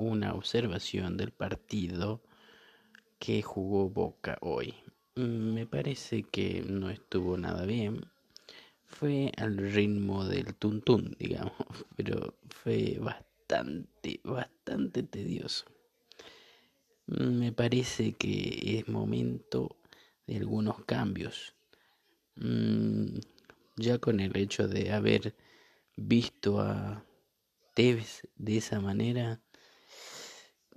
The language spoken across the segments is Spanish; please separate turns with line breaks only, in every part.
una observación del partido que jugó Boca hoy. Mm, me parece que no estuvo nada bien. Fue al ritmo del tuntún, digamos, pero fue bastante, bastante tedioso. Mm, me parece que es momento de algunos cambios. Mm, ya con el hecho de haber visto a Tevez de esa manera,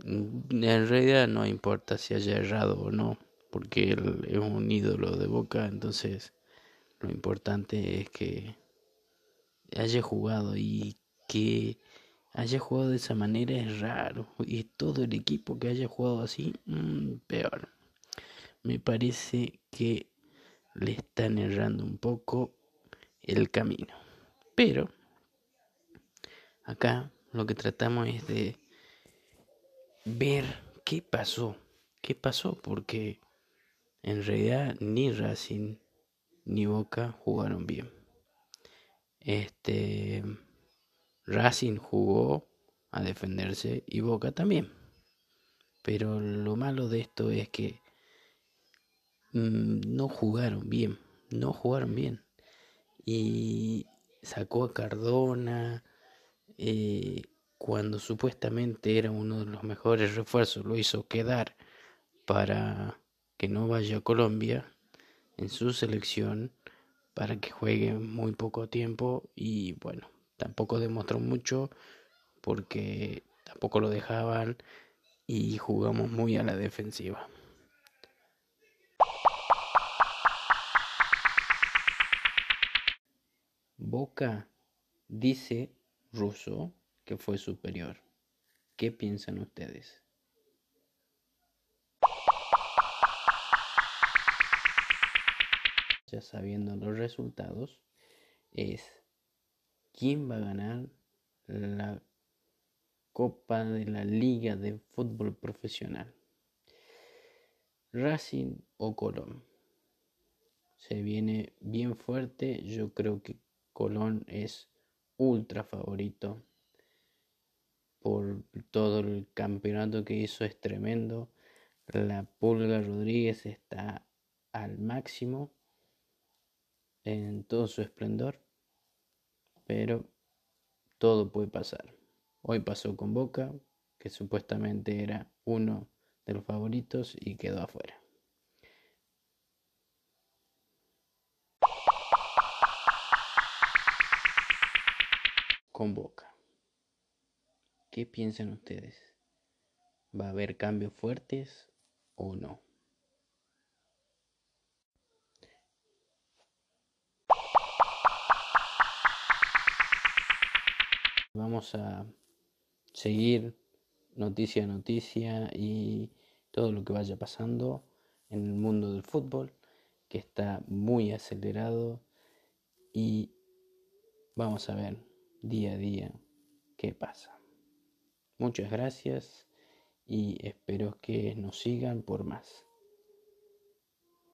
en realidad no importa si haya errado o no, porque él es un ídolo de Boca, entonces lo importante es que haya jugado y que haya jugado de esa manera es raro y todo el equipo que haya jugado así, mm, peor. Me parece que le están errando un poco el camino. Pero acá lo que tratamos es de ver qué pasó, qué pasó, porque en realidad ni Racing ni Boca jugaron bien. Este Racing jugó a defenderse y Boca también. Pero lo malo de esto es que mm, no jugaron bien, no jugaron bien y sacó a Cardona eh, cuando supuestamente era uno de los mejores refuerzos, lo hizo quedar para que no vaya a Colombia en su selección para que juegue muy poco tiempo y bueno, tampoco demostró mucho porque tampoco lo dejaban y jugamos muy a la defensiva. Boca dice ruso que fue superior. ¿Qué piensan ustedes? Ya sabiendo los resultados, es quién va a ganar la Copa de la Liga de Fútbol Profesional. Racing o Colón. Se viene bien fuerte. Yo creo que Colón es ultra favorito todo el campeonato que hizo es tremendo. La Pulga Rodríguez está al máximo en todo su esplendor, pero todo puede pasar. Hoy pasó con Boca, que supuestamente era uno de los favoritos y quedó afuera. con Boca. ¿Qué piensan ustedes? ¿Va a haber cambios fuertes o no? Vamos a seguir noticia a noticia y todo lo que vaya pasando en el mundo del fútbol, que está muy acelerado y vamos a ver día a día qué pasa. Muchas gracias y espero que nos sigan por más.